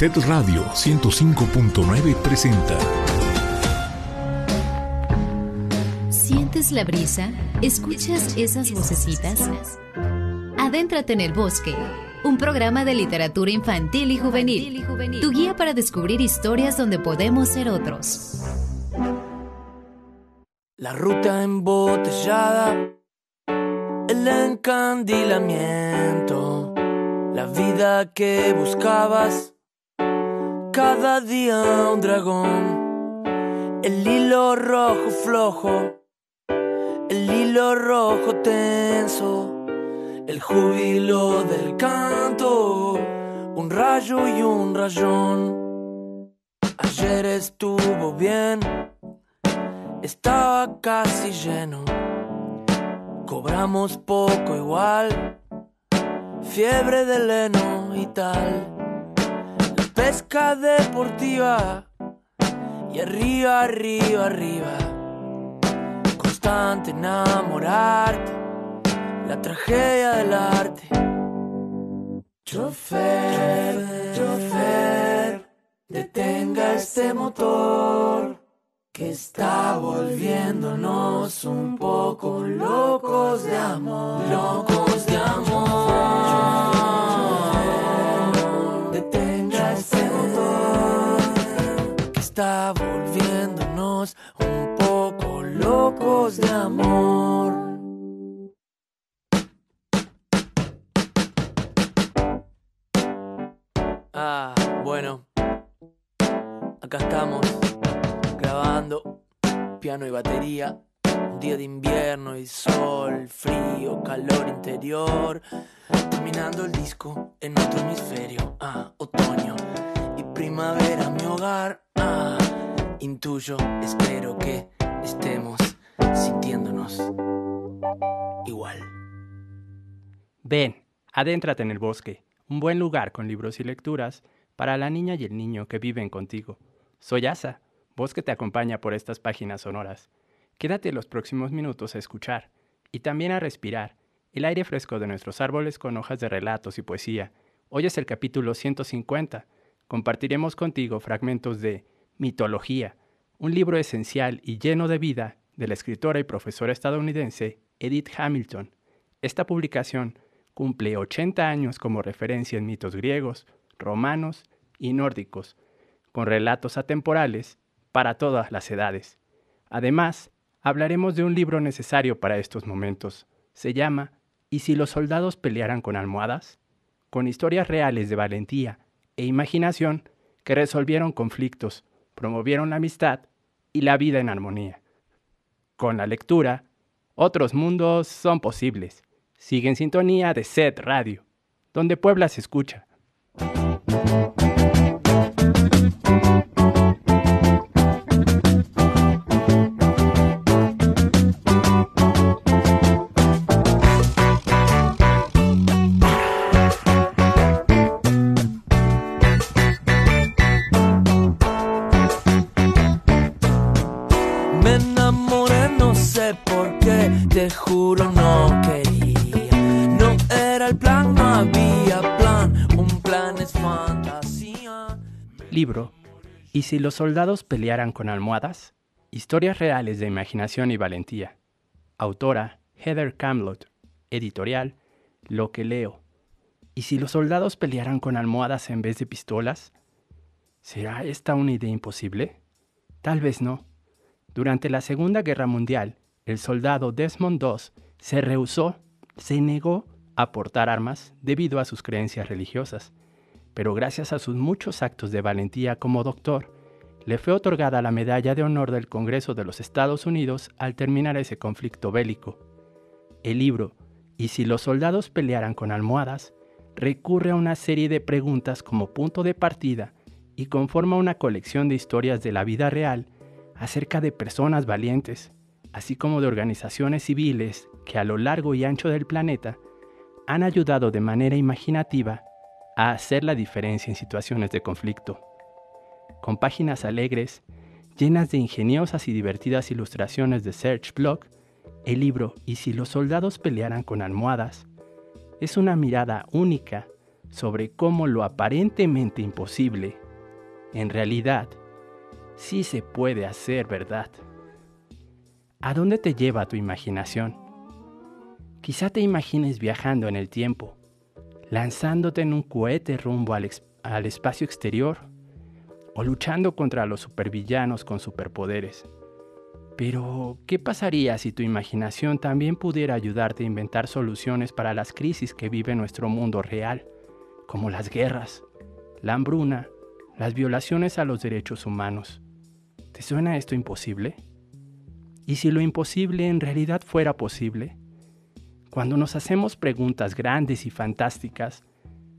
Set Radio 105.9 presenta. ¿Sientes la brisa? ¿Escuchas esas vocecitas? Adéntrate en el bosque. Un programa de literatura infantil y juvenil. Tu guía para descubrir historias donde podemos ser otros. La ruta embotellada, el encandilamiento, la vida que buscabas, cada día un dragón, el hilo rojo flojo, el hilo rojo tenso, el júbilo del canto, un rayo y un rayón. Ayer estuvo bien estaba casi lleno. Cobramos poco igual, fiebre de leno y tal. Pesca deportiva y arriba, arriba, arriba. Constante enamorarte, la tragedia del arte. Chofer, chofer, detenga este motor que está volviéndonos un poco locos de amor, locos de amor. Volviéndonos un poco locos de amor. Ah, bueno, acá estamos grabando piano y batería. Un día de invierno y sol, frío, calor interior. Terminando el disco en otro hemisferio. Ah, otoño y primavera, mi hogar. Ah, intuyo, espero que estemos sintiéndonos igual. Ven, adéntrate en el bosque, un buen lugar con libros y lecturas para la niña y el niño que viven contigo. Soy Asa voz que te acompaña por estas páginas sonoras. Quédate los próximos minutos a escuchar y también a respirar el aire fresco de nuestros árboles con hojas de relatos y poesía. Hoy es el capítulo 150. Compartiremos contigo fragmentos de Mitología, un libro esencial y lleno de vida de la escritora y profesora estadounidense Edith Hamilton. Esta publicación cumple 80 años como referencia en mitos griegos, romanos y nórdicos, con relatos atemporales para todas las edades. Además, hablaremos de un libro necesario para estos momentos. Se llama ¿Y si los soldados pelearan con almohadas? Con historias reales de valentía e imaginación que resolvieron conflictos, promovieron la amistad y la vida en armonía. Con la lectura, otros mundos son posibles. Sigue en sintonía de Set Radio, donde Puebla se escucha. ¿Y si los soldados pelearan con almohadas? Historias reales de imaginación y valentía. Autora Heather Camlott. Editorial Lo que leo. ¿Y si los soldados pelearan con almohadas en vez de pistolas? ¿Será esta una idea imposible? Tal vez no. Durante la Segunda Guerra Mundial, el soldado Desmond II se rehusó, se negó a portar armas debido a sus creencias religiosas, pero gracias a sus muchos actos de valentía como doctor, le fue otorgada la Medalla de Honor del Congreso de los Estados Unidos al terminar ese conflicto bélico. El libro, ¿Y si los soldados pelearan con almohadas?, recurre a una serie de preguntas como punto de partida y conforma una colección de historias de la vida real acerca de personas valientes, así como de organizaciones civiles que a lo largo y ancho del planeta han ayudado de manera imaginativa a hacer la diferencia en situaciones de conflicto. Con páginas alegres, llenas de ingeniosas y divertidas ilustraciones de Search Block, el libro ¿Y si los soldados pelearan con almohadas? es una mirada única sobre cómo lo aparentemente imposible, en realidad, sí se puede hacer verdad. ¿A dónde te lleva tu imaginación? Quizá te imagines viajando en el tiempo, lanzándote en un cohete rumbo al, al espacio exterior o luchando contra los supervillanos con superpoderes. Pero, ¿qué pasaría si tu imaginación también pudiera ayudarte a inventar soluciones para las crisis que vive nuestro mundo real, como las guerras, la hambruna, las violaciones a los derechos humanos? ¿Te suena esto imposible? ¿Y si lo imposible en realidad fuera posible? Cuando nos hacemos preguntas grandes y fantásticas,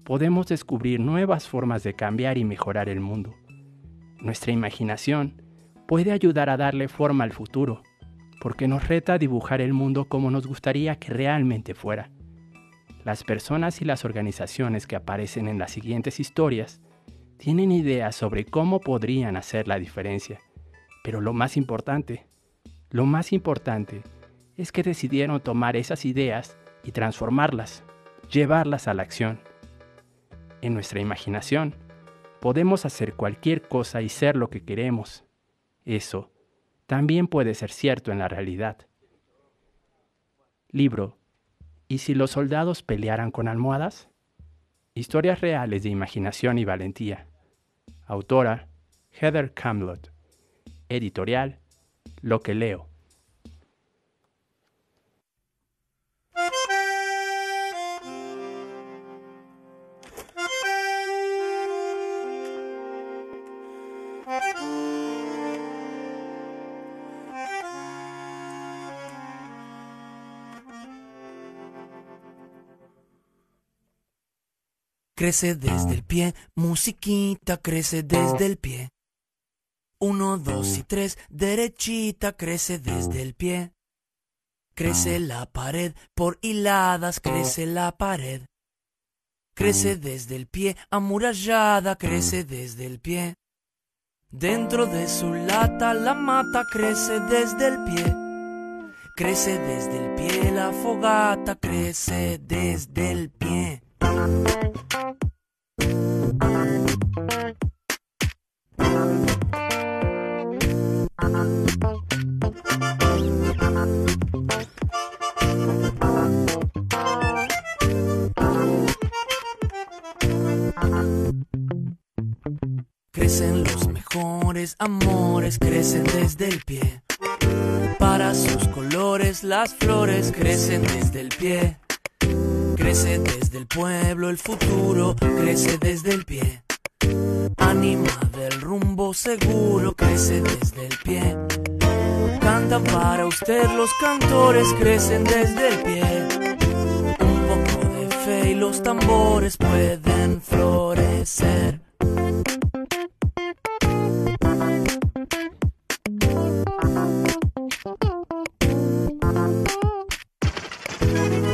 podemos descubrir nuevas formas de cambiar y mejorar el mundo. Nuestra imaginación puede ayudar a darle forma al futuro, porque nos reta a dibujar el mundo como nos gustaría que realmente fuera. Las personas y las organizaciones que aparecen en las siguientes historias tienen ideas sobre cómo podrían hacer la diferencia, pero lo más importante, lo más importante es que decidieron tomar esas ideas y transformarlas, llevarlas a la acción. En nuestra imaginación, podemos hacer cualquier cosa y ser lo que queremos. Eso también puede ser cierto en la realidad. Libro ¿Y si los soldados pelearan con almohadas? Historias reales de imaginación y valentía. Autora Heather Camlott. Editorial Lo que leo. Crece desde el pie, musiquita crece desde el pie. Uno, dos y tres, derechita crece desde el pie. Crece la pared, por hiladas crece la pared. Crece desde el pie, amurallada crece desde el pie. Dentro de su lata la mata crece desde el pie. Crece desde el pie, la fogata crece desde el pie. Crecen los mejores amores, crecen desde el pie. Para sus colores las flores crecen desde el pie. Crece desde el pueblo el futuro, crece desde el pie. Anima del rumbo seguro, crece desde el pie. Cantan para usted los cantores, crecen desde el pie. Y los tambores pueden florecer.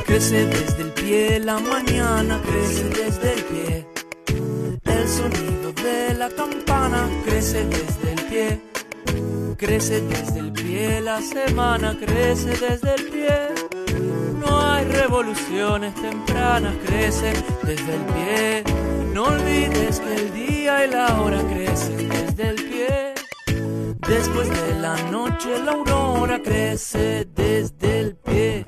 Crece desde el pie, la mañana crece desde el pie. El sonido de la campana crece desde el pie. Crece desde el pie, la semana crece desde el pie. No hay revoluciones tempranas, crecen desde el pie. No olvides que el día y la hora crecen desde el pie. Después de la noche la aurora crece desde el pie.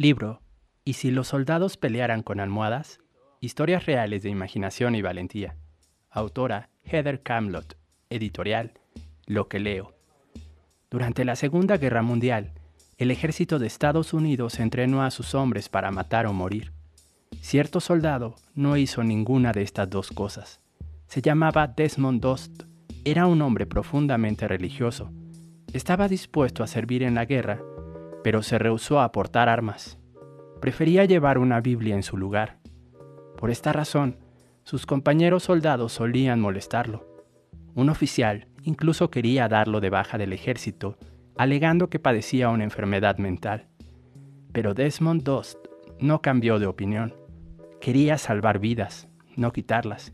Libro ¿Y si los soldados pelearan con almohadas? Historias reales de imaginación y valentía. Autora Heather Camlott. Editorial Lo que leo. Durante la Segunda Guerra Mundial, el ejército de Estados Unidos entrenó a sus hombres para matar o morir. Cierto soldado no hizo ninguna de estas dos cosas. Se llamaba Desmond Dost. Era un hombre profundamente religioso. Estaba dispuesto a servir en la guerra, pero se rehusó a portar armas. Prefería llevar una Biblia en su lugar. Por esta razón, sus compañeros soldados solían molestarlo. Un oficial incluso quería darlo de baja del ejército, alegando que padecía una enfermedad mental. Pero Desmond Dost no cambió de opinión. Quería salvar vidas, no quitarlas.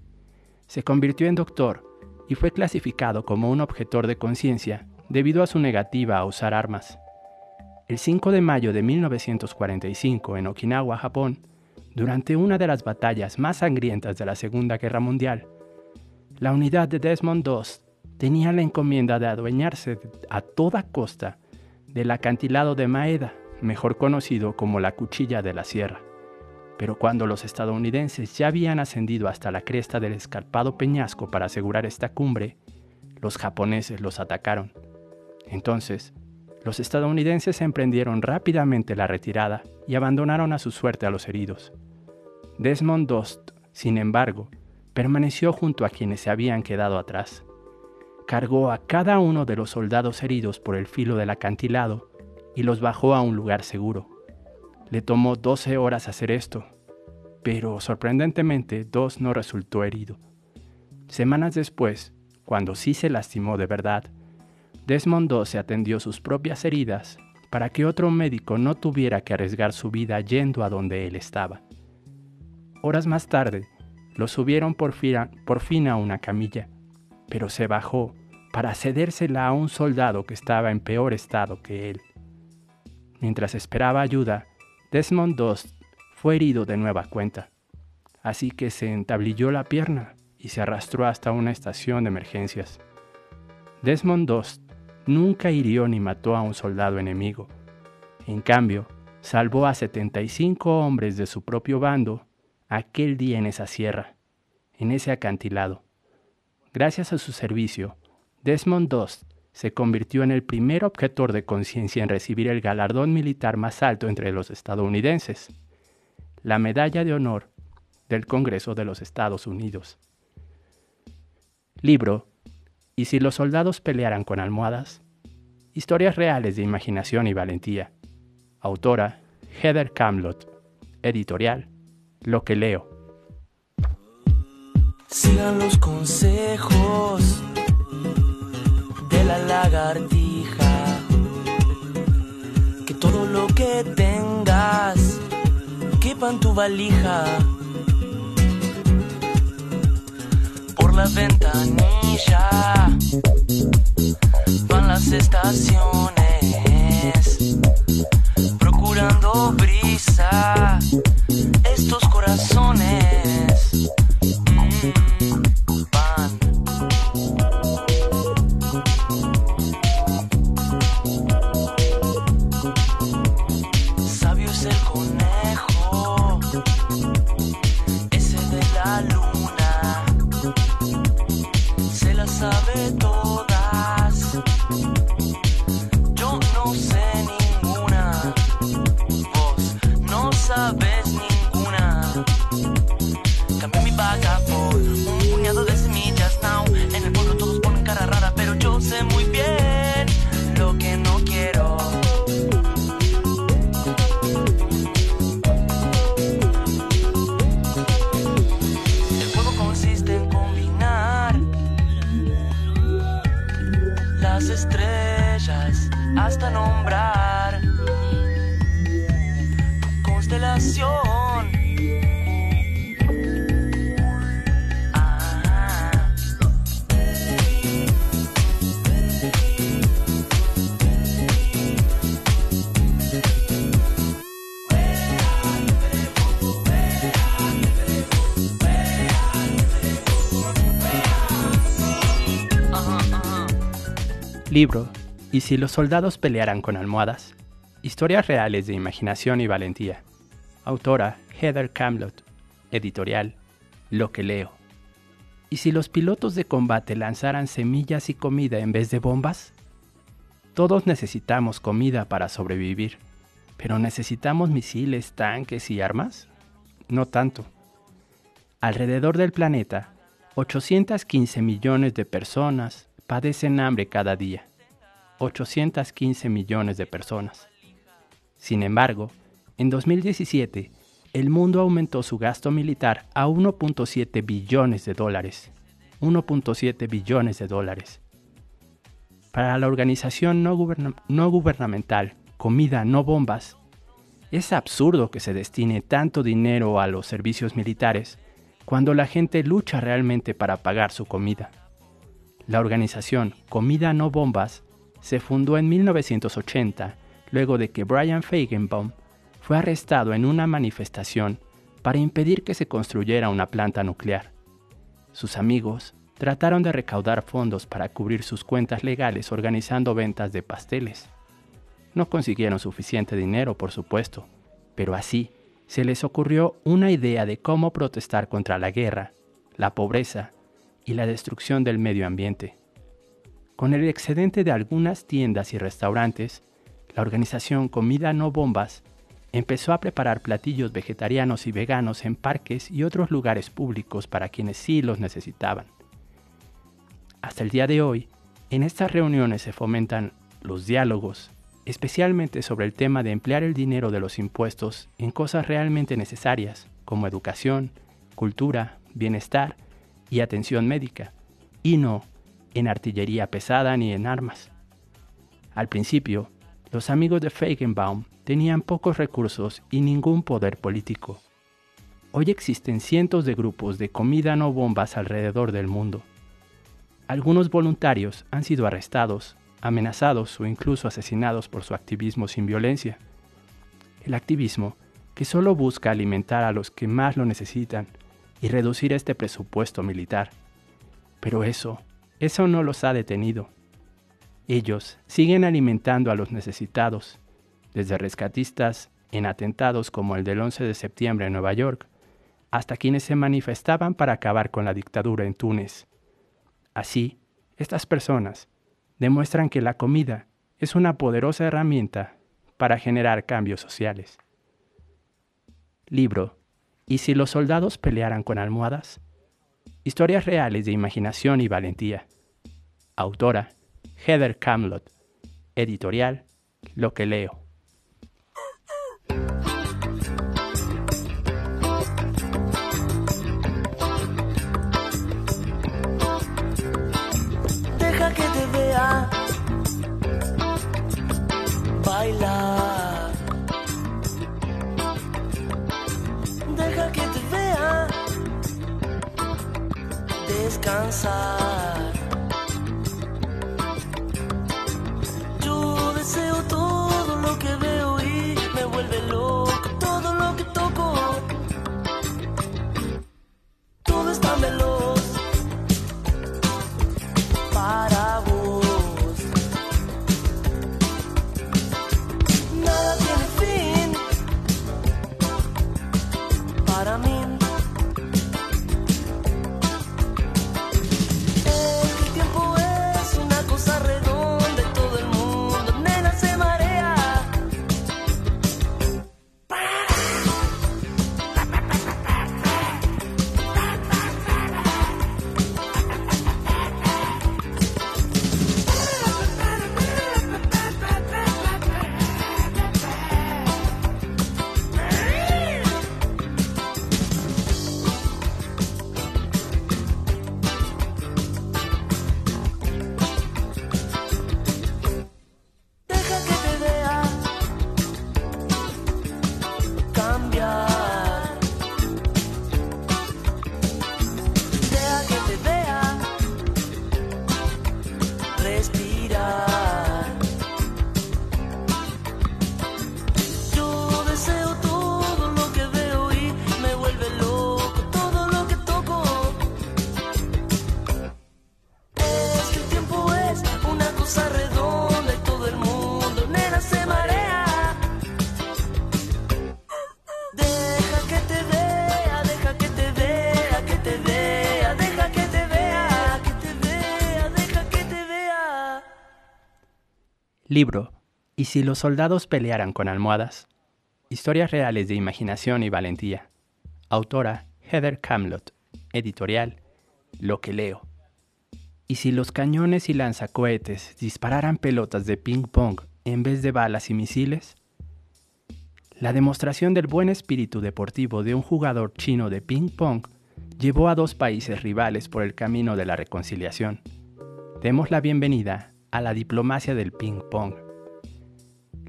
Se convirtió en doctor y fue clasificado como un objetor de conciencia debido a su negativa a usar armas. El 5 de mayo de 1945 en Okinawa, Japón, durante una de las batallas más sangrientas de la Segunda Guerra Mundial, la unidad de Desmond Dost tenía la encomienda de adueñarse a toda costa del acantilado de Maeda, mejor conocido como la Cuchilla de la Sierra. Pero cuando los estadounidenses ya habían ascendido hasta la cresta del escarpado peñasco para asegurar esta cumbre, los japoneses los atacaron. Entonces, los estadounidenses emprendieron rápidamente la retirada y abandonaron a su suerte a los heridos. Desmond Dost, sin embargo, permaneció junto a quienes se habían quedado atrás. Cargó a cada uno de los soldados heridos por el filo del acantilado y los bajó a un lugar seguro. Le tomó 12 horas hacer esto, pero sorprendentemente Dos no resultó herido. Semanas después, cuando sí se lastimó de verdad, Desmond se atendió sus propias heridas para que otro médico no tuviera que arriesgar su vida yendo a donde él estaba. Horas más tarde, lo subieron por fin, a, por fin a una camilla, pero se bajó para cedérsela a un soldado que estaba en peor estado que él. Mientras esperaba ayuda, Desmond Dost fue herido de nueva cuenta, así que se entablilló la pierna y se arrastró hasta una estación de emergencias. Desmond Dost nunca hirió ni mató a un soldado enemigo. En cambio, salvó a 75 hombres de su propio bando aquel día en esa sierra, en ese acantilado. Gracias a su servicio, Desmond Dost se convirtió en el primer objetor de conciencia en recibir el galardón militar más alto entre los estadounidenses, la Medalla de Honor del Congreso de los Estados Unidos. Libro ¿Y si los soldados pelearan con almohadas? Historias reales de imaginación y valentía. Autora Heather Camlott. Editorial Lo que leo. Sigan los consejos de la lagartija. Que todo lo que tengas quepa en tu valija. La ventanilla van las estaciones. Procurando brisa estos corazones. Mm, Libro ¿Y si los soldados pelearan con almohadas? Historias reales de imaginación y valentía. Autora Heather Camlott. Editorial Lo que leo. ¿Y si los pilotos de combate lanzaran semillas y comida en vez de bombas? Todos necesitamos comida para sobrevivir, pero ¿necesitamos misiles, tanques y armas? No tanto. Alrededor del planeta, 815 millones de personas padecen hambre cada día. 815 millones de personas. Sin embargo, en 2017, el mundo aumentó su gasto militar a 1.7 billones de dólares. 1.7 billones de dólares. Para la organización no, no, gubernamental Comida No Bombas, es absurdo que se destine tanto dinero a los servicios militares cuando la gente lucha realmente para pagar su comida. La organización Comida No Bombas se fundó en 1980 luego de que Brian Feigenbaum fue arrestado en una manifestación para impedir que se construyera una planta nuclear. Sus amigos trataron de recaudar fondos para cubrir sus cuentas legales organizando ventas de pasteles. No consiguieron suficiente dinero, por supuesto, pero así se les ocurrió una idea de cómo protestar contra la guerra, la pobreza y la destrucción del medio ambiente. Con el excedente de algunas tiendas y restaurantes, la organización Comida No Bombas empezó a preparar platillos vegetarianos y veganos en parques y otros lugares públicos para quienes sí los necesitaban. Hasta el día de hoy, en estas reuniones se fomentan los diálogos, especialmente sobre el tema de emplear el dinero de los impuestos en cosas realmente necesarias, como educación, cultura, bienestar y atención médica, y no en artillería pesada ni en armas. Al principio, los amigos de Feigenbaum tenían pocos recursos y ningún poder político. Hoy existen cientos de grupos de comida no bombas alrededor del mundo. Algunos voluntarios han sido arrestados amenazados o incluso asesinados por su activismo sin violencia. El activismo que solo busca alimentar a los que más lo necesitan y reducir este presupuesto militar. Pero eso, eso no los ha detenido. Ellos siguen alimentando a los necesitados, desde rescatistas en atentados como el del 11 de septiembre en Nueva York, hasta quienes se manifestaban para acabar con la dictadura en Túnez. Así, estas personas, demuestran que la comida es una poderosa herramienta para generar cambios sociales. Libro ¿Y si los soldados pelearan con almohadas? Historias reales de imaginación y valentía. Autora Heather Camlott. Editorial Lo que leo. Libro ¿Y si los soldados pelearan con almohadas? Historias reales de imaginación y valentía. Autora Heather Camlott. Editorial Lo que leo. ¿Y si los cañones y lanzacohetes dispararan pelotas de ping-pong en vez de balas y misiles? La demostración del buen espíritu deportivo de un jugador chino de ping-pong llevó a dos países rivales por el camino de la reconciliación. Demos la bienvenida a la diplomacia del ping-pong.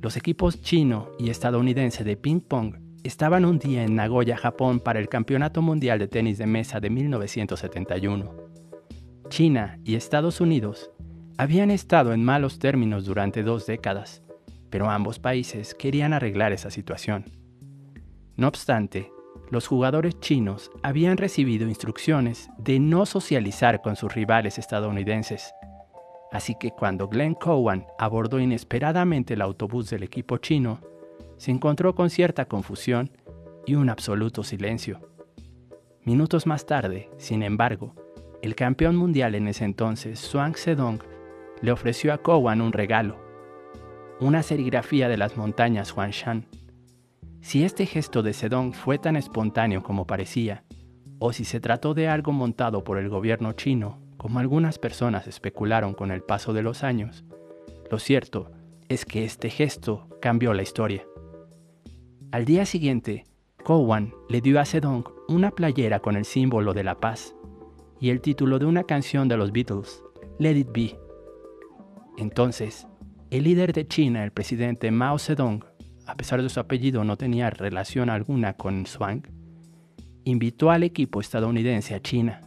Los equipos chino y estadounidense de ping-pong estaban un día en Nagoya, Japón, para el Campeonato Mundial de Tenis de Mesa de 1971. China y Estados Unidos habían estado en malos términos durante dos décadas pero ambos países querían arreglar esa situación. No obstante, los jugadores chinos habían recibido instrucciones de no socializar con sus rivales estadounidenses. Así que cuando Glenn Cowan abordó inesperadamente el autobús del equipo chino, se encontró con cierta confusión y un absoluto silencio. Minutos más tarde, sin embargo, el campeón mundial en ese entonces, Zhuang Zedong, le ofreció a Cowan un regalo, una serigrafía de las montañas Huangshan. Si este gesto de Sedong fue tan espontáneo como parecía, o si se trató de algo montado por el gobierno chino, como algunas personas especularon con el paso de los años, lo cierto es que este gesto cambió la historia. Al día siguiente, Cowan le dio a Sedong una playera con el símbolo de la paz y el título de una canción de los Beatles, Let It Be. Entonces, el líder de China, el presidente Mao Zedong, a pesar de su apellido no tenía relación alguna con Zhuang, invitó al equipo estadounidense a China.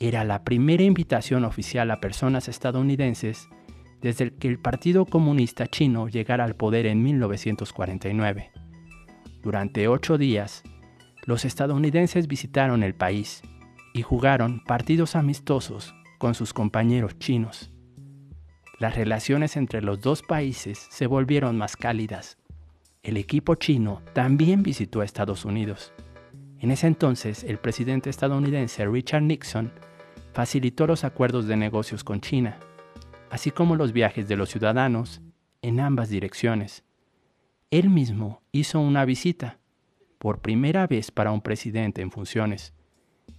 Era la primera invitación oficial a personas estadounidenses desde que el Partido Comunista Chino llegara al poder en 1949. Durante ocho días, los estadounidenses visitaron el país y jugaron partidos amistosos con sus compañeros chinos las relaciones entre los dos países se volvieron más cálidas. El equipo chino también visitó a Estados Unidos. En ese entonces, el presidente estadounidense Richard Nixon facilitó los acuerdos de negocios con China, así como los viajes de los ciudadanos en ambas direcciones. Él mismo hizo una visita, por primera vez para un presidente en funciones,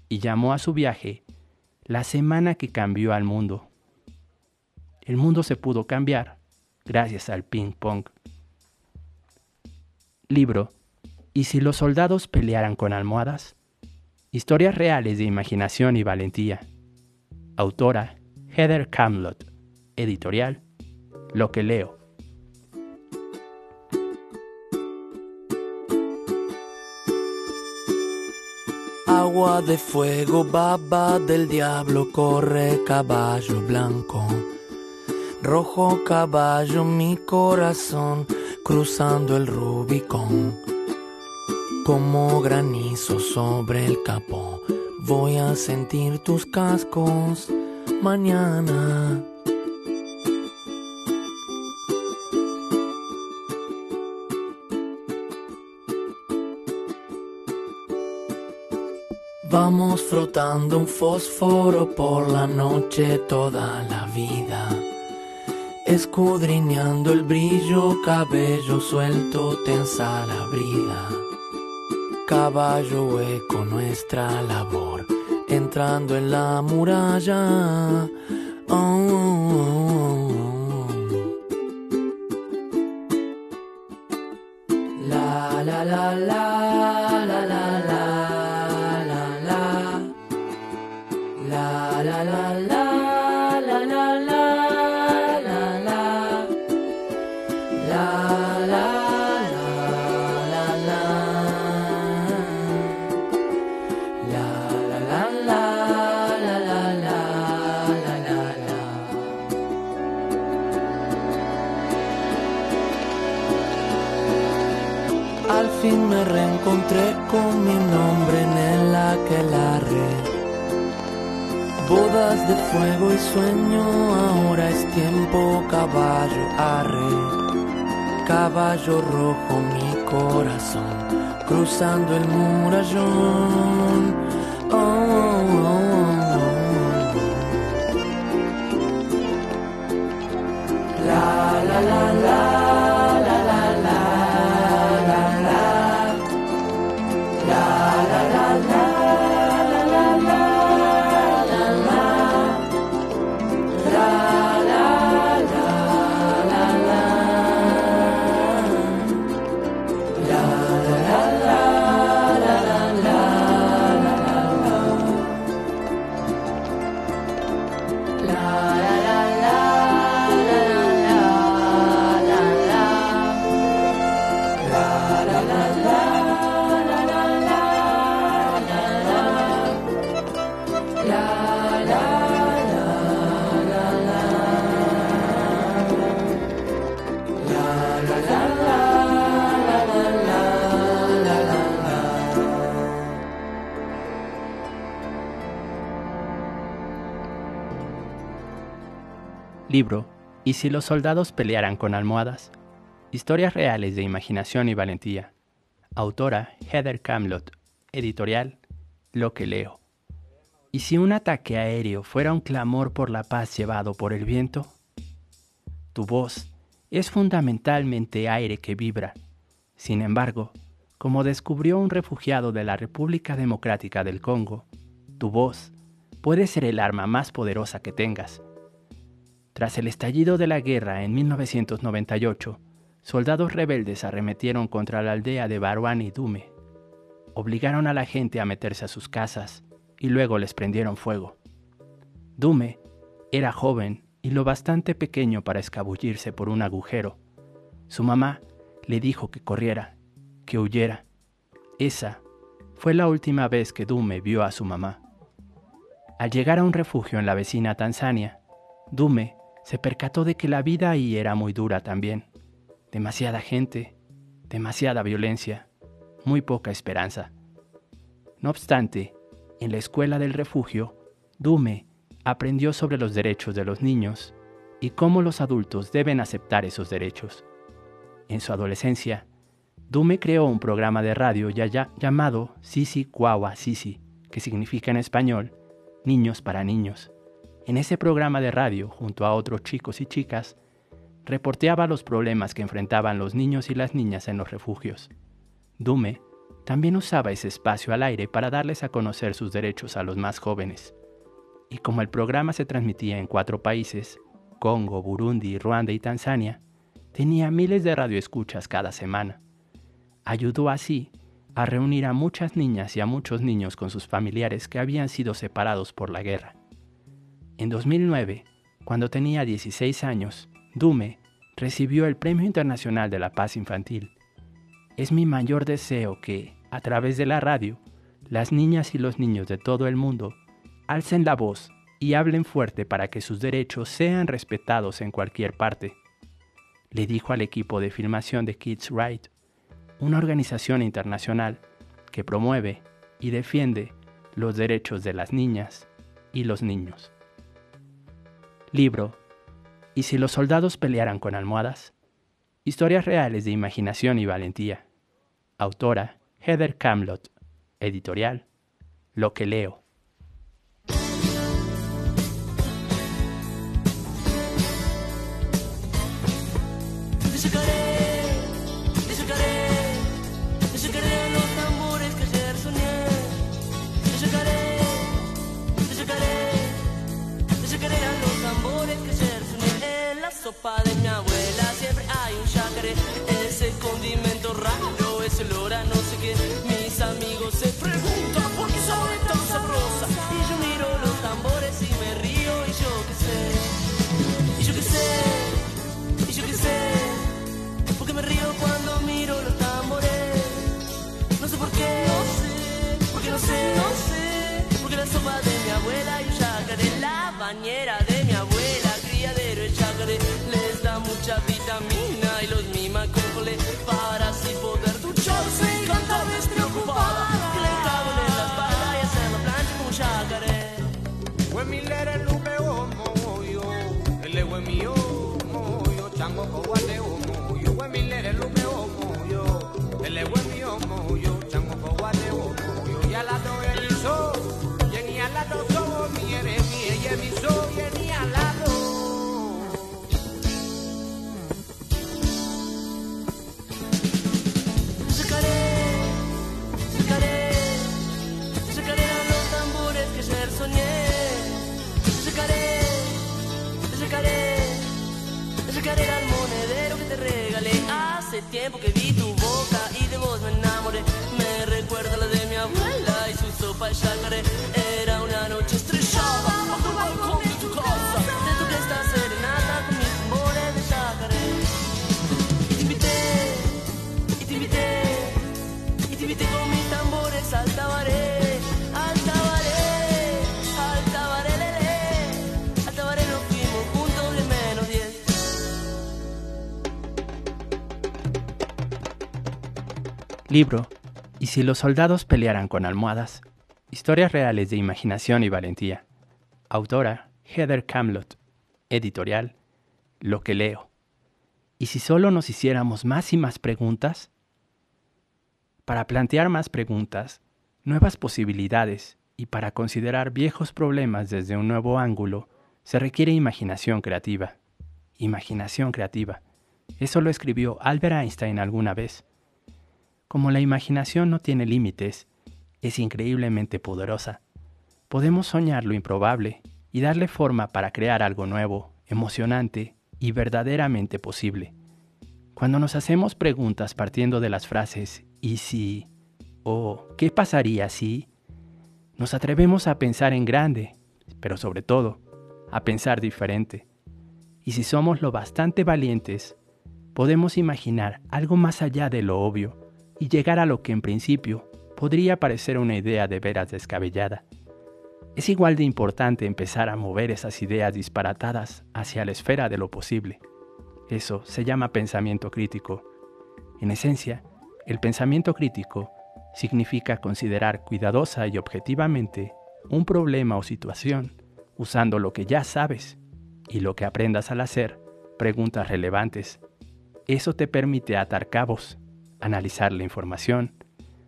y llamó a su viaje la semana que cambió al mundo el mundo se pudo cambiar gracias al ping pong. Libro ¿Y si los soldados pelearan con almohadas? Historias reales de imaginación y valentía. Autora Heather Camlott. Editorial Lo que leo. Agua de fuego, baba del diablo, corre caballo blanco. Rojo caballo mi corazón cruzando el Rubicón. Como granizo sobre el capó, voy a sentir tus cascos mañana. Vamos frotando un fósforo por la noche toda la vida escudriñando el brillo, cabello suelto, tensa la brida. Caballo hueco nuestra labor, entrando en la muralla. Oh, oh, oh, la la la la la la la la la la la la la la la la Al fin me reencontré con mi nombre en el aquelarre. Bodas de fuego y sueño, ahora es tiempo caballo arre. Caballo rojo mi corazón, cruzando el murallón. ¿Y si los soldados pelearan con almohadas? Historias reales de imaginación y valentía. Autora Heather Camlott. Editorial Lo que leo. ¿Y si un ataque aéreo fuera un clamor por la paz llevado por el viento? Tu voz es fundamentalmente aire que vibra. Sin embargo, como descubrió un refugiado de la República Democrática del Congo, tu voz puede ser el arma más poderosa que tengas tras el estallido de la guerra en 1998, soldados rebeldes arremetieron contra la aldea de Baruani Dume. Obligaron a la gente a meterse a sus casas y luego les prendieron fuego. Dume era joven y lo bastante pequeño para escabullirse por un agujero. Su mamá le dijo que corriera, que huyera. Esa fue la última vez que Dume vio a su mamá. Al llegar a un refugio en la vecina Tanzania, Dume se percató de que la vida ahí era muy dura también. Demasiada gente, demasiada violencia, muy poca esperanza. No obstante, en la escuela del refugio, Dume aprendió sobre los derechos de los niños y cómo los adultos deben aceptar esos derechos. En su adolescencia, Dume creó un programa de radio llamado Sisi Kwawa Sisi, que significa en español Niños para Niños en ese programa de radio, junto a otros chicos y chicas, reporteaba los problemas que enfrentaban los niños y las niñas en los refugios. Dume también usaba ese espacio al aire para darles a conocer sus derechos a los más jóvenes. Y como el programa se transmitía en cuatro países, Congo, Burundi, Ruanda y Tanzania, tenía miles de radioescuchas cada semana. Ayudó así a reunir a muchas niñas y a muchos niños con sus familiares que habían sido separados por la guerra. En 2009, cuando tenía 16 años, Dume recibió el Premio Internacional de la Paz Infantil. Es mi mayor deseo que, a través de la radio, las niñas y los niños de todo el mundo alcen la voz y hablen fuerte para que sus derechos sean respetados en cualquier parte, le dijo al equipo de filmación de Kids Right, una organización internacional que promueve y defiende los derechos de las niñas y los niños. Libro ¿Y si los soldados pelearan con almohadas? Historias reales de imaginación y valentía. Autora Heather Camlott. Editorial Lo que leo. De tiempo que vi tu boca y de vos me enamoré. Me recuerda la de mi abuela y su sopa de chacaré. Libro ¿Y si los soldados pelearan con almohadas? Historias reales de imaginación y valentía. Autora Heather Camlott. Editorial lo que leo. ¿Y si solo nos hiciéramos más y más preguntas? Para plantear más preguntas, nuevas posibilidades y para considerar viejos problemas desde un nuevo ángulo, se requiere imaginación creativa. Imaginación creativa. Eso lo escribió Albert Einstein alguna vez. Como la imaginación no tiene límites, es increíblemente poderosa. Podemos soñar lo improbable y darle forma para crear algo nuevo, emocionante y verdaderamente posible. Cuando nos hacemos preguntas partiendo de las frases ¿y si? o ¿qué pasaría si? Nos atrevemos a pensar en grande, pero sobre todo, a pensar diferente. Y si somos lo bastante valientes, podemos imaginar algo más allá de lo obvio y llegar a lo que en principio podría parecer una idea de veras descabellada. Es igual de importante empezar a mover esas ideas disparatadas hacia la esfera de lo posible. Eso se llama pensamiento crítico. En esencia, el pensamiento crítico significa considerar cuidadosa y objetivamente un problema o situación usando lo que ya sabes y lo que aprendas al hacer preguntas relevantes. Eso te permite atar cabos, analizar la información,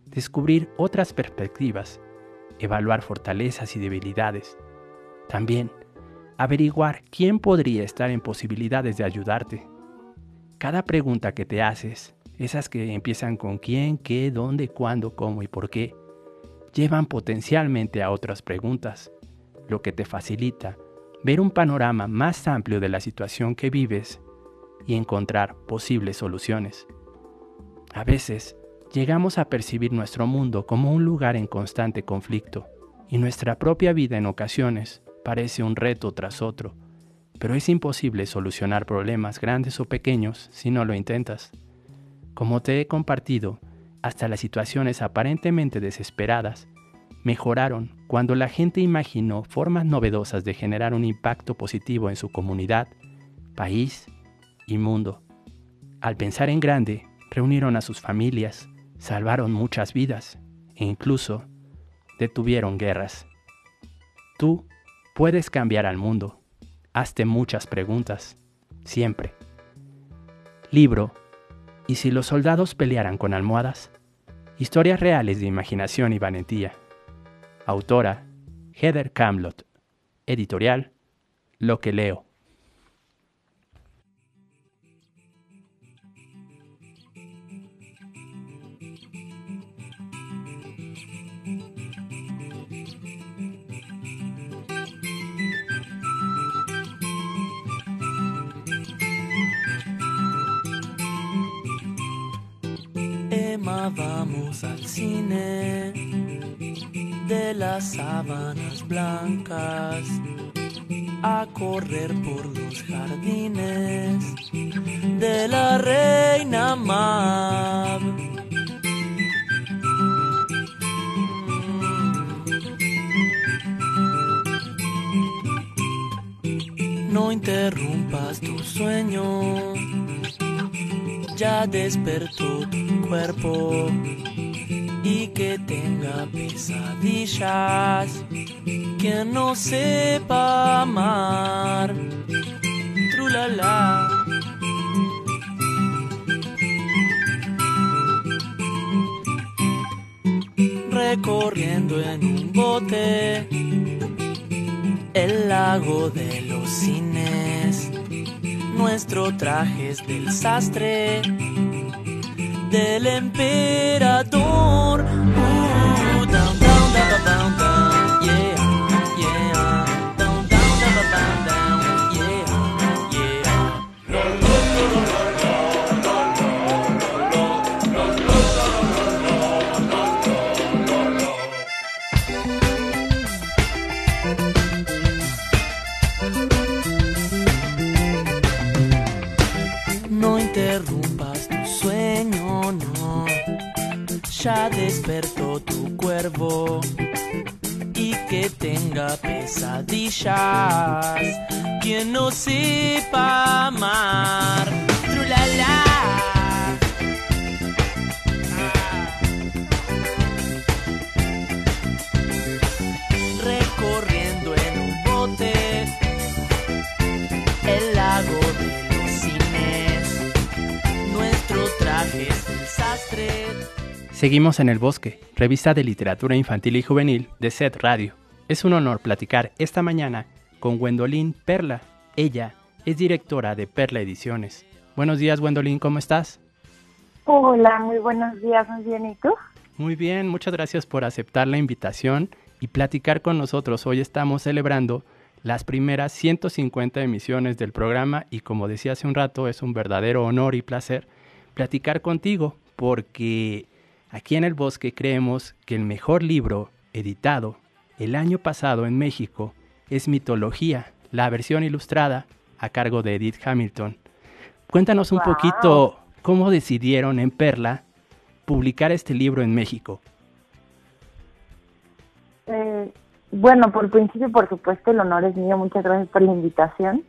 descubrir otras perspectivas evaluar fortalezas y debilidades. También, averiguar quién podría estar en posibilidades de ayudarte. Cada pregunta que te haces, esas que empiezan con quién, qué, dónde, cuándo, cómo y por qué, llevan potencialmente a otras preguntas, lo que te facilita ver un panorama más amplio de la situación que vives y encontrar posibles soluciones. A veces, llegamos a percibir nuestro mundo como un lugar en constante conflicto, y nuestra propia vida en ocasiones parece un reto tras otro, pero es imposible solucionar problemas grandes o pequeños si no lo intentas. Como te he compartido, hasta las situaciones aparentemente desesperadas mejoraron cuando la gente imaginó formas novedosas de generar un impacto positivo en su comunidad, país y mundo. Al pensar en grande, reunieron a sus familias, salvaron muchas vidas e incluso detuvieron guerras. Tú puedes cambiar al mundo. Hazte muchas preguntas, siempre. Libro ¿Y si los soldados pelearan con almohadas? Historias reales de imaginación y valentía. Autora Heather Camlott. Editorial Lo que leo. Vamos al cine de las sábanas blancas a correr por los jardines de la reina Mab. No interrumpas tu sueño, ya despertó cuerpo y que tenga pesadillas, que no sepa amar. Trulala. Recorriendo en un bote el lago de los cines. Nuestro traje es del sastre del emperador. y que tenga pesadillas, quien no sepa amar. Trulala. Recorriendo en un bote el lago de los cines, nuestro traje es desastre. Seguimos en El Bosque, revista de literatura infantil y juvenil de SED Radio. Es un honor platicar esta mañana con Gwendolyn Perla. Ella es directora de Perla Ediciones. Buenos días, Gwendolyn, ¿cómo estás? Hola, muy buenos días, muy bien, ¿y tú? Muy bien, muchas gracias por aceptar la invitación y platicar con nosotros. Hoy estamos celebrando las primeras 150 emisiones del programa y como decía hace un rato, es un verdadero honor y placer platicar contigo porque aquí en el bosque creemos que el mejor libro editado el año pasado en México es Mitología, la versión ilustrada a cargo de Edith Hamilton. Cuéntanos un Wow. poquito cómo decidieron en Perla publicar este libro en México. Eh, bueno, por principio, por supuesto, el honor es mío. Muchas gracias por la invitación.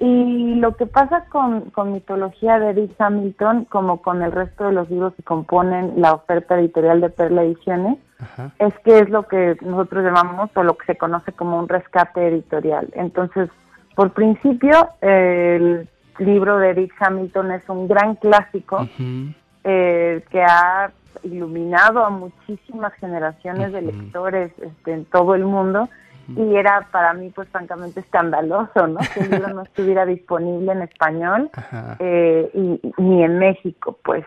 Y lo que pasa con, con Mitología de Edith Hamilton, como con el resto de los libros que componen la oferta editorial de Perla Ediciones, Ajá. es que es lo que nosotros llamamos o lo que se conoce como un rescate editorial. Entonces, por principio, el libro de Edith Hamilton es un gran clásico eh, que ha iluminado a muchísimas generaciones de lectores este, en todo el mundo y era para mí pues francamente escandaloso, ¿no? Que el libro no estuviera disponible en español eh, y, ni en México, pues.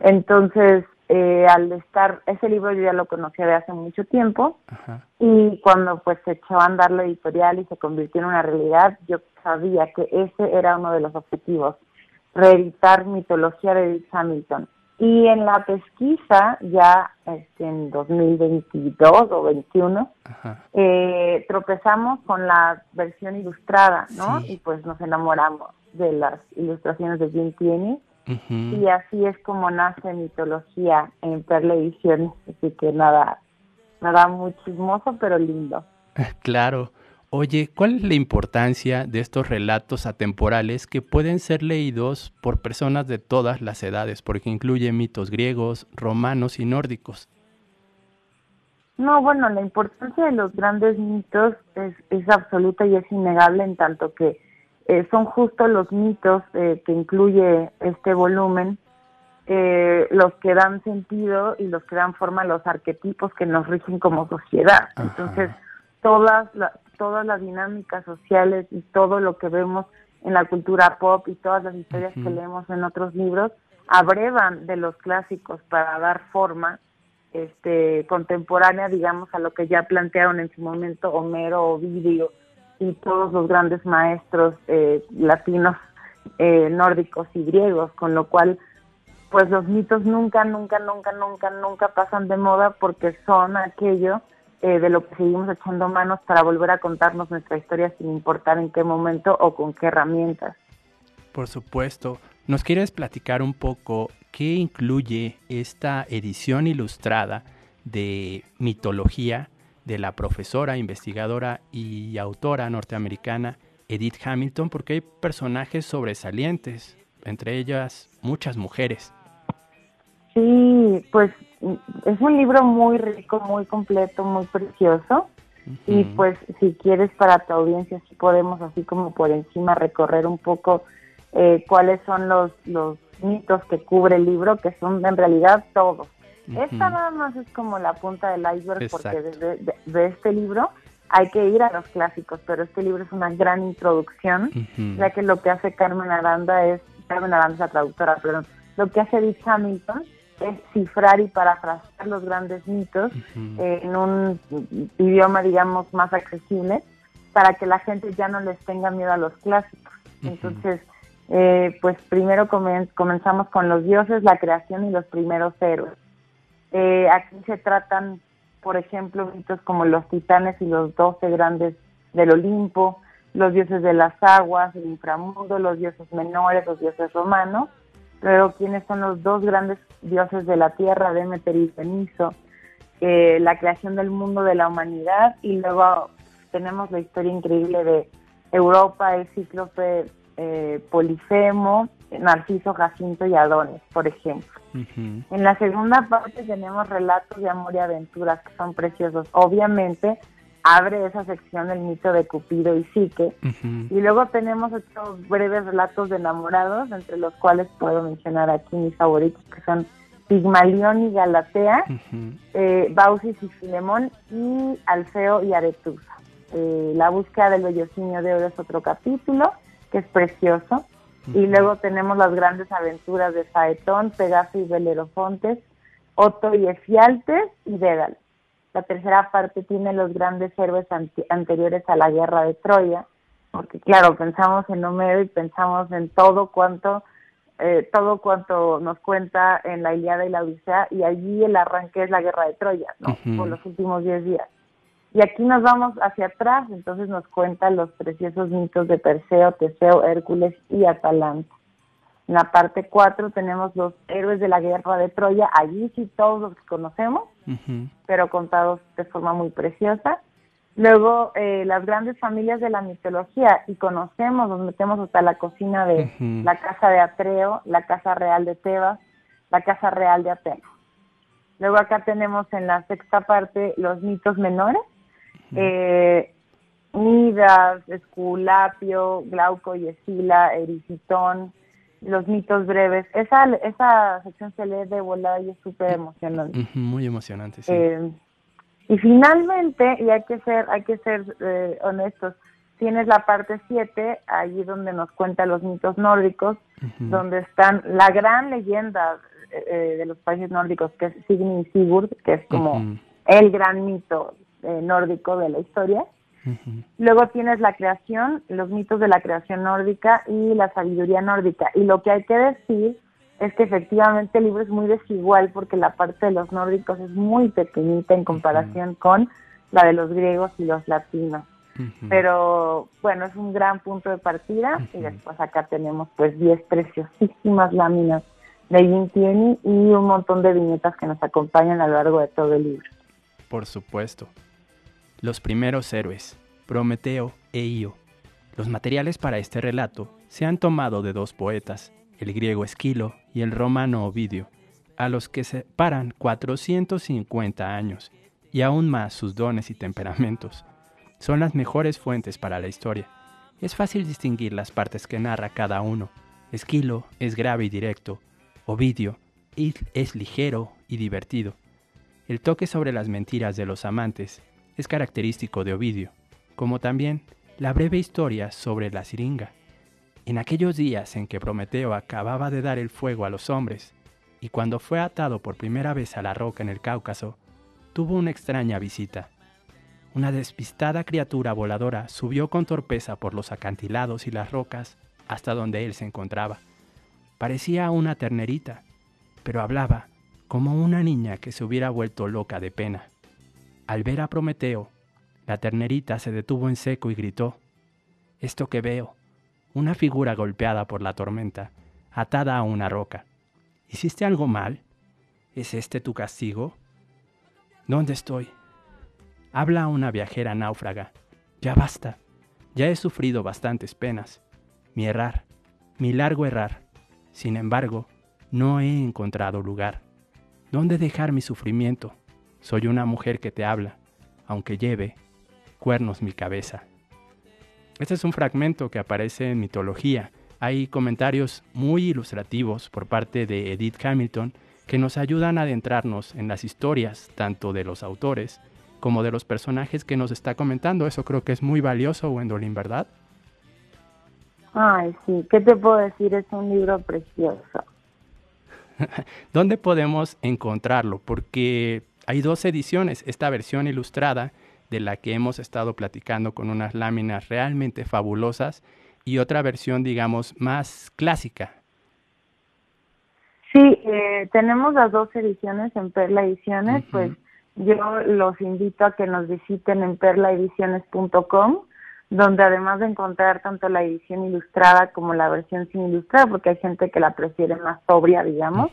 Entonces, eh, al estar, ese libro yo ya lo conocía de hace mucho tiempo Ajá. y cuando pues se echó a andar la editorial y se convirtió en una realidad, yo sabía que ese era uno de los objetivos, reeditar mitología de Hamilton. Y en la pesquisa, ya este, en 2022 o 21, Ajá. eh, tropezamos con la versión ilustrada, ¿no? Sí. Y pues nos enamoramos de las ilustraciones de Jim Tierney Ujú. y así es como nace mitología en Perla Ediciones, así que nada, nada muy chismoso pero lindo. Claro. Oye, ¿cuál es la importancia de estos relatos atemporales que pueden ser leídos por personas de todas las edades? Porque incluye mitos griegos, romanos y nórdicos. No, bueno, la importancia de los grandes mitos es, es absoluta y es innegable en tanto que eh, son justo los mitos eh, que incluye este volumen eh, los que dan sentido y los que dan forma a los arquetipos que nos rigen como sociedad. Ajá. Entonces, todas, la- todas las dinámicas sociales y todo lo que vemos en la cultura pop y todas las historias que leemos en otros libros abrevan de los clásicos para dar forma este contemporánea, digamos, a lo que ya plantearon en su momento Homero, Ovidio y todos los grandes maestros eh, latinos, eh, nórdicos y griegos, con lo cual, pues los mitos nunca, nunca, nunca, nunca, nunca pasan de moda porque son aquello eh, de lo que seguimos echando manos para volver a contarnos nuestra historia sin importar en qué momento o con qué herramientas. Por supuesto. ¿Nos quieres platicar un poco qué incluye esta edición ilustrada de mitología de la profesora, investigadora y autora norteamericana Edith Hamilton? Porque hay personajes sobresalientes, entre ellas muchas mujeres. Sí, pues es un libro muy rico, muy completo, muy precioso. Y pues si quieres para tu audiencia, sí podemos así como por encima recorrer un poco eh, cuáles son los, los mitos que cubre el libro, que son en realidad todos. Esta nada más es como la punta del iceberg porque Exacto. de, de- de este libro hay que ir a los clásicos, pero este libro es una gran introducción, ya que lo que hace Carmen Aranda es, Carmen Aranda es la traductora, perdón, lo que hace Edith Hamilton es cifrar y parafrasear los grandes mitos eh, en un idioma, digamos, más accesible para que la gente ya no les tenga miedo a los clásicos. Entonces, eh, pues primero comen- comenzamos con los dioses, la creación y los primeros héroes. Eh, aquí se tratan, por ejemplo, mitos como los titanes y los doce grandes del Olimpo, los dioses de las aguas, el inframundo, los dioses menores, los dioses romanos. Luego, ¿quiénes son los dos grandes dioses de la tierra, Demeter y Cenizo? Eh, la creación del mundo de la humanidad y luego tenemos la historia increíble de Europa, el cíclope eh, Polifemo, Narciso, Jacinto y Adonis, por ejemplo. En la segunda parte tenemos relatos de amor y aventuras que son preciosos. Obviamente abre esa sección del mito de Cupido y Psique. Y luego tenemos estos breves relatos de enamorados, entre los cuales puedo mencionar aquí mis favoritos, que son Pigmalión y Galatea, eh, Baucis y Filemón, y Alfeo y Aretusa. Eh, la búsqueda del vellocinio de oro es otro capítulo, que es precioso. Y luego tenemos las grandes aventuras de Saetón, Pegaso y Belerofontes, Otto y Efialtes y Dédalo. La tercera parte tiene los grandes héroes anteriores a la guerra de Troya, porque claro, pensamos en Homero y pensamos en todo cuanto eh, todo cuanto nos cuenta en la Iliada y la Odisea, y allí el arranque es la guerra de Troya, ¿no? Por los últimos 10 días. Y aquí nos vamos hacia atrás, entonces nos cuenta los preciosos mitos de Perseo, Teseo, Hércules y Atalanta. En la parte 4 tenemos los héroes de la guerra de Troya, allí sí todos los que conocemos, pero contados de forma muy preciosa. Luego, eh, las grandes familias de la mitología, y conocemos, nos metemos hasta la cocina de la casa de Atreo, la casa real de Tebas, la casa real de Atenas. Luego acá tenemos en la sexta parte los mitos menores, eh, Midas, Esculapio, Glauco y Escila, Ericitón, los mitos breves. Esa, esa sección se lee de volada y es súper emocionante. Muy emocionante, sí. Eh, y finalmente, y hay que ser, hay que ser eh, honestos, tienes la parte 7, allí donde nos cuenta los mitos nórdicos, donde están la gran leyenda eh, eh, de los países nórdicos, que es Signy Sigurd, que es como el gran mito eh, nórdico de la historia. Luego tienes la creación, los mitos de la creación nórdica y la sabiduría nórdica. Y lo que hay que decir es que efectivamente el libro es muy desigual porque la parte de los nórdicos es muy pequeñita en comparación con la de los griegos y los latinos. Pero bueno, es un gran punto de partida y después acá tenemos pues 10 preciosísimas láminas de Gintieni y un montón de viñetas que nos acompañan a lo largo de todo el libro. Por supuesto. Los primeros héroes, Prometeo e Io. Los materiales para este relato se han tomado de dos poetas, el griego Esquilo y el romano Ovidio, a los que separan 450 años, y aún más sus dones y temperamentos. Son las mejores fuentes para la historia. Es fácil distinguir las partes que narra cada uno. Esquilo es grave y directo, Ovidio es- ligero y divertido. El toque sobre las mentiras de los amantes es característico de Ovidio, como también la breve historia sobre la siringa. En aquellos días en que Prometeo acababa de dar el fuego a los hombres, y cuando fue atado por primera vez a la roca en el Cáucaso, tuvo una extraña visita. Una despistada criatura voladora subió con torpeza por los acantilados y las rocas hasta donde él se encontraba. Parecía una ternerita, pero hablaba como una niña que se hubiera vuelto loca de pena. Al ver a Prometeo, la ternerita se detuvo en seco y gritó, Esto que veo, una figura golpeada por la tormenta, atada a una roca. ¿Hiciste algo mal? ¿Es este tu castigo? ¿Dónde estoy? Habla a una viajera náufraga. Ya basta. Ya he sufrido bastantes penas. Mi errar, mi largo errar. Sin embargo, no he encontrado lugar. ¿Dónde dejar mi sufrimiento? Soy una mujer que te habla, aunque lleve cuernos mi cabeza. Este es un fragmento que aparece en mitología. Hay comentarios muy ilustrativos por parte de Edith Hamilton que nos ayudan a adentrarnos en las historias tanto de los autores como de los personajes que nos está comentando. Eso creo que es muy valioso, Wendolin, ¿verdad? Ay, sí, ¿qué te puedo decir? Es un libro precioso. ¿Dónde podemos encontrarlo? Porque hay dos ediciones, esta versión ilustrada de la que hemos estado platicando con unas láminas realmente fabulosas y otra versión, digamos, más clásica. Sí, eh, tenemos las dos ediciones en Perla Ediciones, pues yo los invito a que nos visiten en perlaediciones.com, donde además de encontrar tanto la edición ilustrada como la versión sin ilustrar, porque hay gente que la prefiere más sobria, digamos.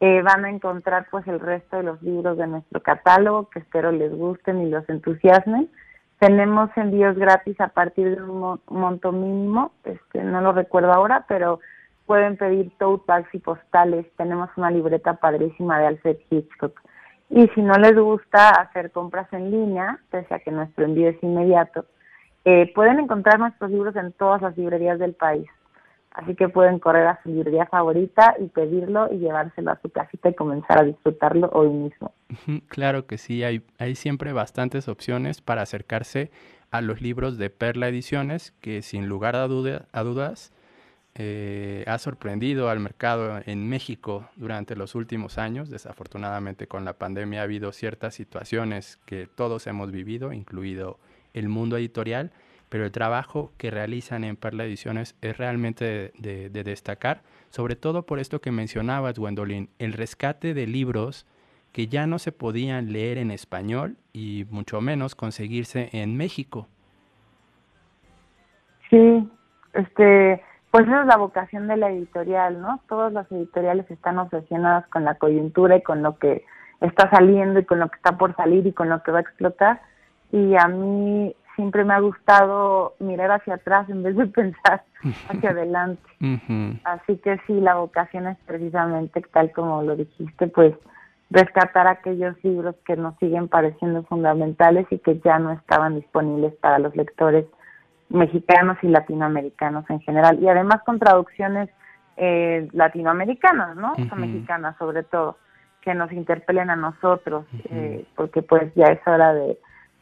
Eh, van a encontrar pues el resto de los libros de nuestro catálogo, que espero les gusten y los entusiasmen. Tenemos envíos gratis a partir de un mo- monto mínimo, este no lo recuerdo ahora, pero pueden pedir tote bags y postales. Tenemos una libreta padrísima de Alfred Hitchcock. Y si no les gusta hacer compras en línea, pese a que nuestro envío es inmediato, eh, pueden encontrar nuestros libros en todas las librerías del país. Así que pueden correr a su librería favorita y pedirlo y llevárselo a su casita y comenzar a disfrutarlo hoy mismo. Claro que sí, hay, hay siempre bastantes opciones para acercarse a los libros de Perla Ediciones, que sin lugar a, duda- a dudas eh, ha sorprendido al mercado en México durante los últimos años. Desafortunadamente con la pandemia ha habido ciertas situaciones que todos hemos vivido, incluido el mundo editorial, pero el trabajo que realizan en Perla Ediciones es realmente de, de- de destacar, sobre todo por esto que mencionabas, Gwendolyn, el rescate de libros que ya no se podían leer en español y mucho menos conseguirse en México. Sí, este, pues esa es la vocación de la editorial, ¿no? Todas las editoriales están obsesionadas con la coyuntura y con lo que está saliendo y con lo que está por salir y con lo que va a explotar. Y a mí siempre me ha gustado mirar hacia atrás en vez de pensar hacia adelante. Así que sí, la vocación es precisamente, tal como lo dijiste, pues rescatar aquellos libros que nos siguen pareciendo fundamentales y que ya no estaban disponibles para los lectores mexicanos y latinoamericanos en general. Y además con traducciones eh, latinoamericanas, ¿no? O sea, mexicanas sobre todo, que nos interpelen a nosotros, eh, porque pues ya es hora de,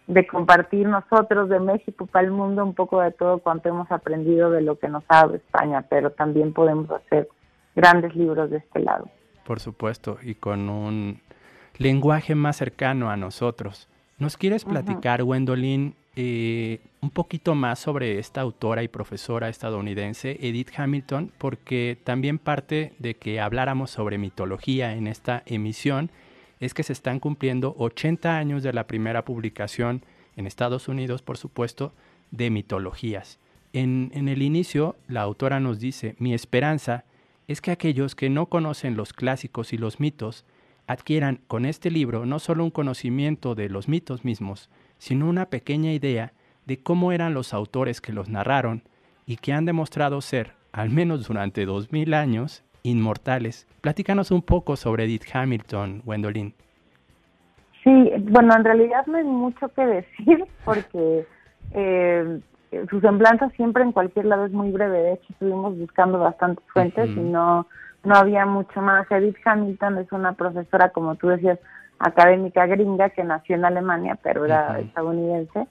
de compartir nosotros de México para el mundo un poco de todo cuanto hemos aprendido de lo que nos ha dado España, pero también podemos hacer grandes libros de este lado. por supuesto, y con un lenguaje más cercano a nosotros. ¿Nos quieres platicar, Gwendolyn, eh, un poquito más sobre esta autora y profesora estadounidense, Edith Hamilton? Porque también parte de que habláramos sobre mitología en esta emisión es que se están cumpliendo 80 años de la primera publicación en Estados Unidos, por supuesto, de mitologías. En, el inicio, la autora nos dice, mi esperanza es que aquellos que no conocen los clásicos y los mitos adquieran con este libro no solo un conocimiento de los mitos mismos, sino una pequeña idea de cómo eran los autores que los narraron y que han demostrado ser, al menos durante dos mil años, inmortales. Platícanos un poco sobre Edith Hamilton, Gwendolyn. Sí, bueno, en realidad no hay mucho que decir porque eh, su semblanza siempre en cualquier lado es muy breve. De hecho, estuvimos buscando bastantes fuentes y no, no había mucho más. Edith Hamilton es una profesora, como tú decías, académica gringa que nació en Alemania, pero era estadounidense.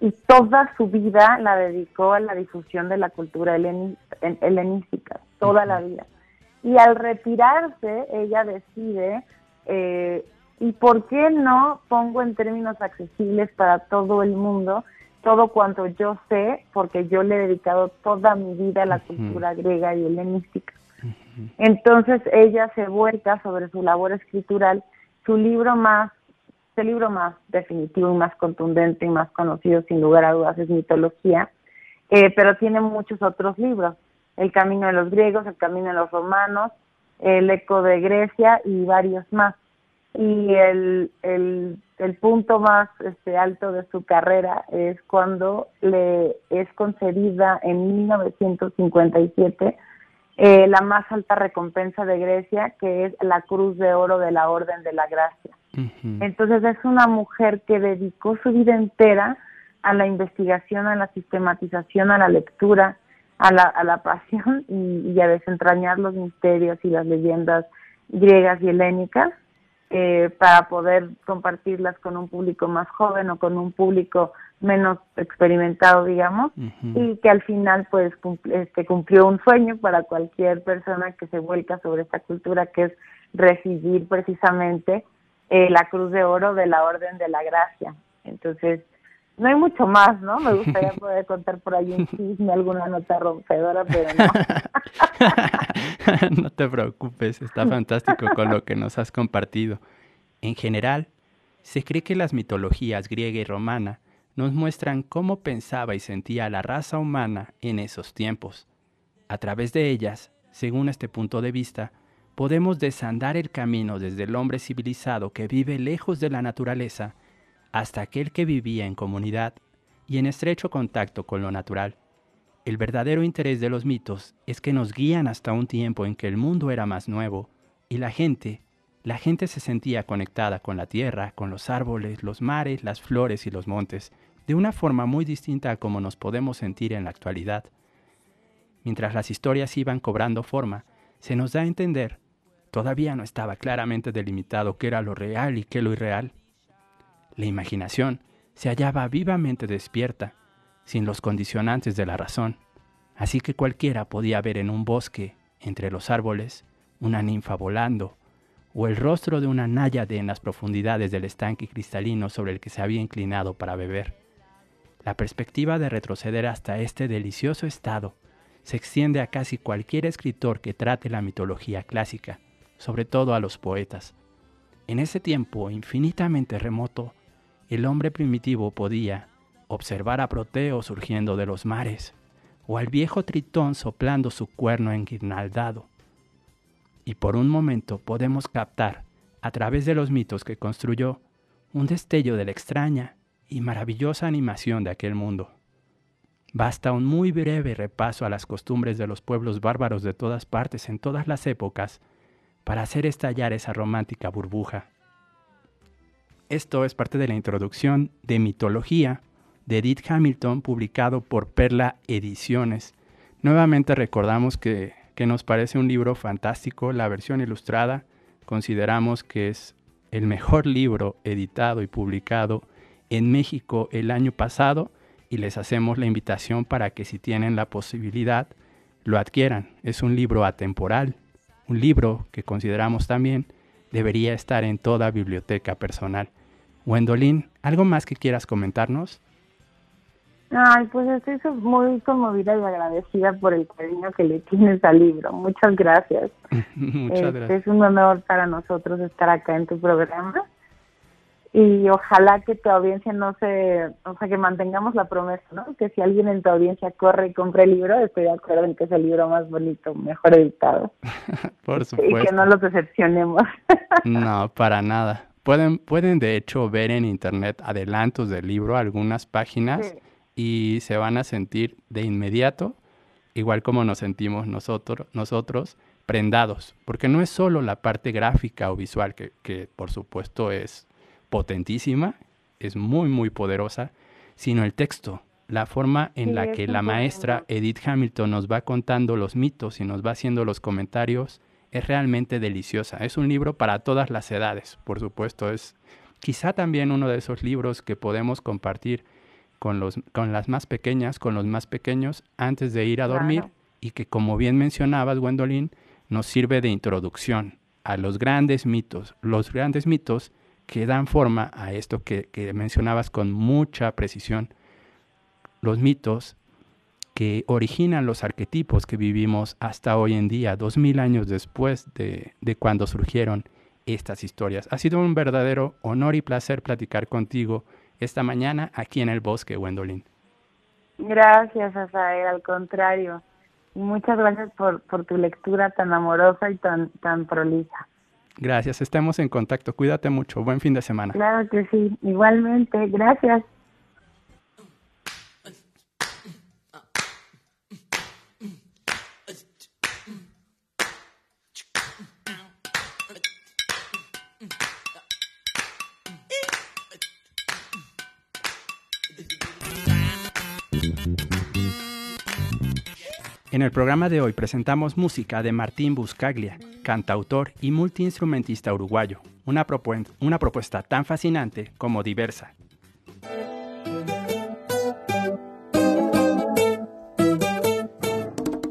Y toda su vida la dedicó a la difusión de la cultura helenística, toda la vida. Y al retirarse, ella decide eh, ¿Y por qué no pongo en términos accesibles para todo el mundo todo cuanto yo sé? Porque yo le he dedicado toda mi vida a la cultura griega y helenística. Entonces ella se vuelca sobre su labor escritural. Su libro más, el libro más definitivo y más contundente y más conocido, sin lugar a dudas, es Mitología, eh, pero tiene muchos otros libros. El Camino de los Griegos, El Camino de los Romanos, El Eco de Grecia y varios más y el, el, el punto más este, alto de su carrera es cuando le es concedida en 1957 eh, la más alta recompensa de Grecia, que es la Cruz de Oro de la Orden de la Gracia. Entonces es una mujer que dedicó su vida entera a la investigación, a la sistematización, a la lectura, a la, a la pasión y, y a desentrañar los misterios y las leyendas griegas y helénicas eh, para poder compartirlas con un público más joven o con un público menos experimentado, digamos, y que al final pues este, cumplió un sueño para cualquier persona que se vuelca sobre esta cultura, que es recibir precisamente eh, la Cruz de Oro de la Orden de la Gracia. Entonces, no hay mucho más, ¿no? Me gustaría poder contar por ahí un chisme, alguna nota rompedora, pero no. no te preocupes, está fantástico con lo que nos has compartido. En general, se cree que las mitologías griega y romana nos muestran cómo pensaba y sentía la raza humana en esos tiempos. A través de ellas, según este punto de vista, podemos desandar el camino desde el hombre civilizado que vive lejos de la naturaleza hasta aquel que vivía en comunidad y en estrecho contacto con lo natural. El verdadero interés de los mitos es que nos guían hasta un tiempo en que el mundo era más nuevo y la gente, la gente se sentía conectada con la tierra, con los árboles, los mares, las flores y los montes, de una forma muy distinta a como nos podemos sentir en la actualidad. Mientras las historias iban cobrando forma, se nos da a entender, todavía no estaba claramente delimitado qué era lo real y qué lo irreal. La imaginación se hallaba vivamente despierta, sin los condicionantes de la razón, así que cualquiera podía ver en un bosque, entre los árboles, una ninfa volando, o el rostro de una náyade en las profundidades del estanque cristalino sobre el que se había inclinado para beber. La perspectiva de retroceder hasta este delicioso estado se extiende a casi cualquier escritor que trate la mitología clásica, sobre todo a los poetas. En ese tiempo infinitamente remoto, el hombre primitivo podía observar a Proteo surgiendo de los mares, o al viejo Tritón soplando su cuerno enguirnaldado. Y por un momento podemos captar, a través de los mitos que construyó, un destello de la extraña y maravillosa animación de aquel mundo. Basta un muy breve repaso a las costumbres de los pueblos bárbaros de todas partes en todas las épocas para hacer estallar esa romántica burbuja. Esto es parte de la introducción de Mitología de Edith Hamilton publicado por Perla Ediciones. Nuevamente recordamos que, que nos parece un libro fantástico, la versión ilustrada consideramos que es el mejor libro editado y publicado en México el año pasado y les hacemos la invitación para que si tienen la posibilidad lo adquieran. Es un libro atemporal, un libro que consideramos también debería estar en toda biblioteca personal. Wendolin, ¿algo más que quieras comentarnos? Ay, pues estoy muy conmovida y agradecida por el cariño que le tienes al libro. Muchas gracias. Muchas Este, gracias. Es un honor para nosotros estar acá en tu programa. Y ojalá que tu audiencia no se, o sea, que mantengamos la promesa, ¿no? Que si alguien en tu audiencia corre y compra el libro, estoy de acuerdo en que es el libro más bonito, mejor editado. Por Y supuesto. que no los decepcionemos. No, para nada. Pueden, pueden de hecho ver en internet adelantos del libro, algunas páginas, Sí. y se van a sentir de inmediato, igual como nos sentimos nosotros, nosotros, prendados. Porque no es solo la parte gráfica o visual, que, que por supuesto es potentísima, es muy, muy poderosa, sino el texto, la forma en Sí, la que la maestra. Edith Hamilton nos va contando los mitos y nos va haciendo los comentarios es realmente deliciosa. Es un libro para todas las edades, por supuesto. Es quizá también uno de esos libros que podemos compartir con, los, con las más pequeñas, con los más pequeños, antes de ir a dormir Claro. y que, como bien mencionabas, Gwendolyn, nos sirve de introducción a los grandes mitos, los grandes mitos que dan forma a esto que, mencionabas con mucha precisión, los mitos que originan los arquetipos que vivimos hasta hoy en día, dos mil años después de, de cuando surgieron estas historias. Ha sido un verdadero honor y placer platicar contigo esta mañana aquí en el bosque, Gwendolyn. Gracias, Asael, al contrario. Muchas gracias por, por tu lectura tan amorosa y tan, tan prolija. Gracias, estemos en contacto. Cuídate mucho. Buen fin de semana. Claro que sí, igualmente. Gracias. En el programa de hoy presentamos música de Martín Buscaglia, cantautor y multiinstrumentista uruguayo, una, propuesta tan fascinante como diversa.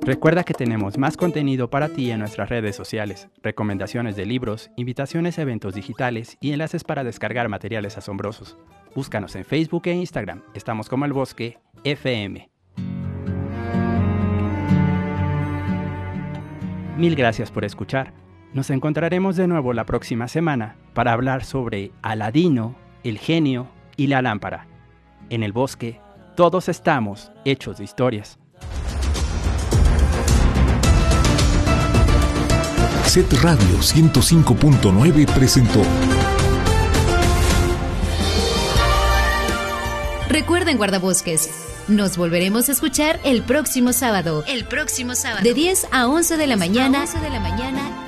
Recuerda que tenemos más contenido para ti en nuestras redes sociales, recomendaciones de libros, invitaciones a eventos digitales y enlaces para descargar materiales asombrosos. Búscanos en Facebook e Instagram, estamos como el bosque FM. Mil gracias por escuchar. Nos encontraremos de nuevo la próxima semana para hablar sobre Aladino, el genio y la lámpara. En el bosque, todos estamos hechos de historias. Set Radio 105.9 presentó Recuerden, guardabosques, nos volveremos a escuchar el próximo sábado. El próximo sábado. De 10 a 11 de la mañana. de la mañana